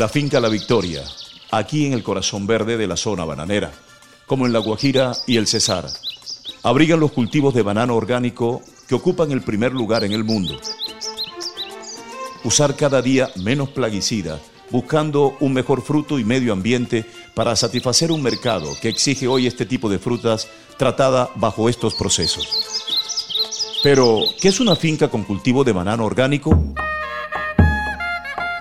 La finca La Victoria, aquí en el corazón verde de la zona bananera, como en La Guajira y el Cesar. Abrigan los cultivos de banano orgánico que ocupan el primer lugar en el mundo. Usar cada día menos plaguicida, buscando un mejor fruto y medio ambiente para satisfacer un mercado que exige hoy este tipo de frutas tratada bajo estos procesos. Pero, ¿qué es una finca con cultivo de banano orgánico?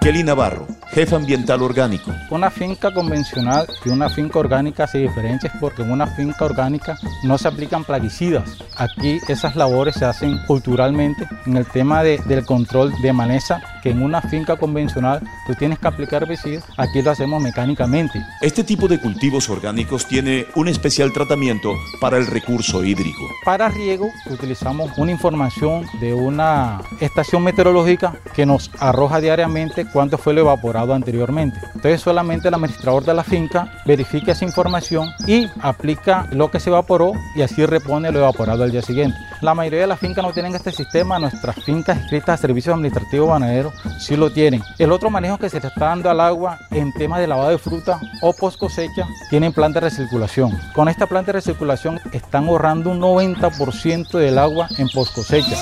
Kelly Navarro, jefe ambiental orgánico. Una finca convencional y una finca orgánica se diferencia porque en una finca orgánica no se aplican plaguicidas. Aquí esas labores se hacen culturalmente en el tema del control de maleza, que en una finca convencional tú tienes que aplicar herbicidas, aquí lo hacemos mecánicamente. Este tipo de cultivos orgánicos tiene un especial tratamiento para el recurso hídrico. Para riego utilizamos una información de una estación meteorológica que nos arroja diariamente cuánto fue lo evaporado anteriormente. Entonces solamente el administrador de la finca verifica esa información y aplica lo que se evaporó y así repone lo evaporado al día siguiente. La mayoría de las fincas no tienen este sistema, nuestras fincas escritas a servicios administrativos ganaderos sí lo tienen. El otro manejo que se le está dando al agua en tema de lavado de fruta o post cosecha tienen planta de recirculación. Con esta planta de recirculación están ahorrando un 90% del agua en post cosecha.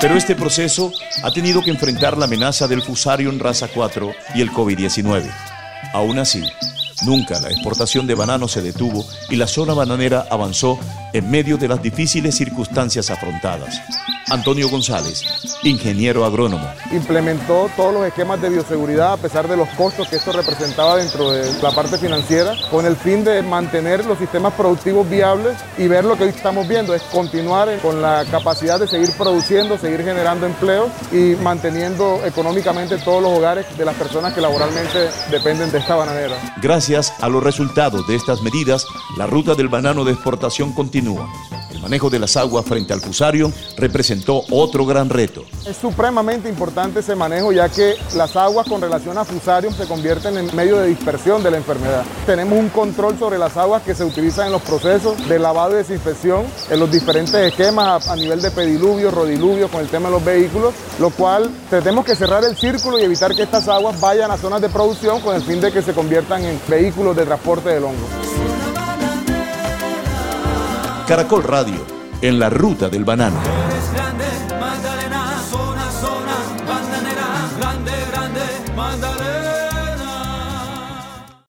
Pero este proceso ha tenido que enfrentar la amenaza del Fusarium raza 4 y el COVID-19. Aún así, nunca la exportación de bananos se detuvo y la zona bananera avanzó en medio de las difíciles circunstancias afrontadas. Antonio González, ingeniero agrónomo. Implementó todos los esquemas de bioseguridad a pesar de los costos que esto representaba dentro de la parte financiera, con el fin de mantener los sistemas productivos viables y ver lo que hoy estamos viendo, es continuar con la capacidad de seguir produciendo, seguir generando empleo y manteniendo económicamente todos los hogares de las personas que laboralmente dependen de esta bananera. Gracias a los resultados de estas medidas, la ruta del banano de exportación continúa. El manejo de las aguas frente al fusario representó otro gran reto. Es supremamente importante ese manejo ya que las aguas con relación a fusarium se convierten en medio de dispersión de la enfermedad. Tenemos un control sobre las aguas que se utilizan en los procesos de lavado y desinfección, en los diferentes esquemas a, nivel de pediluvio, rodiluvio, con el tema de los vehículos, lo cual tenemos que cerrar el círculo y evitar que estas aguas vayan a zonas de producción con el fin de que se conviertan en vehículos de transporte del hongo. Caracol Radio, en la ruta del banano.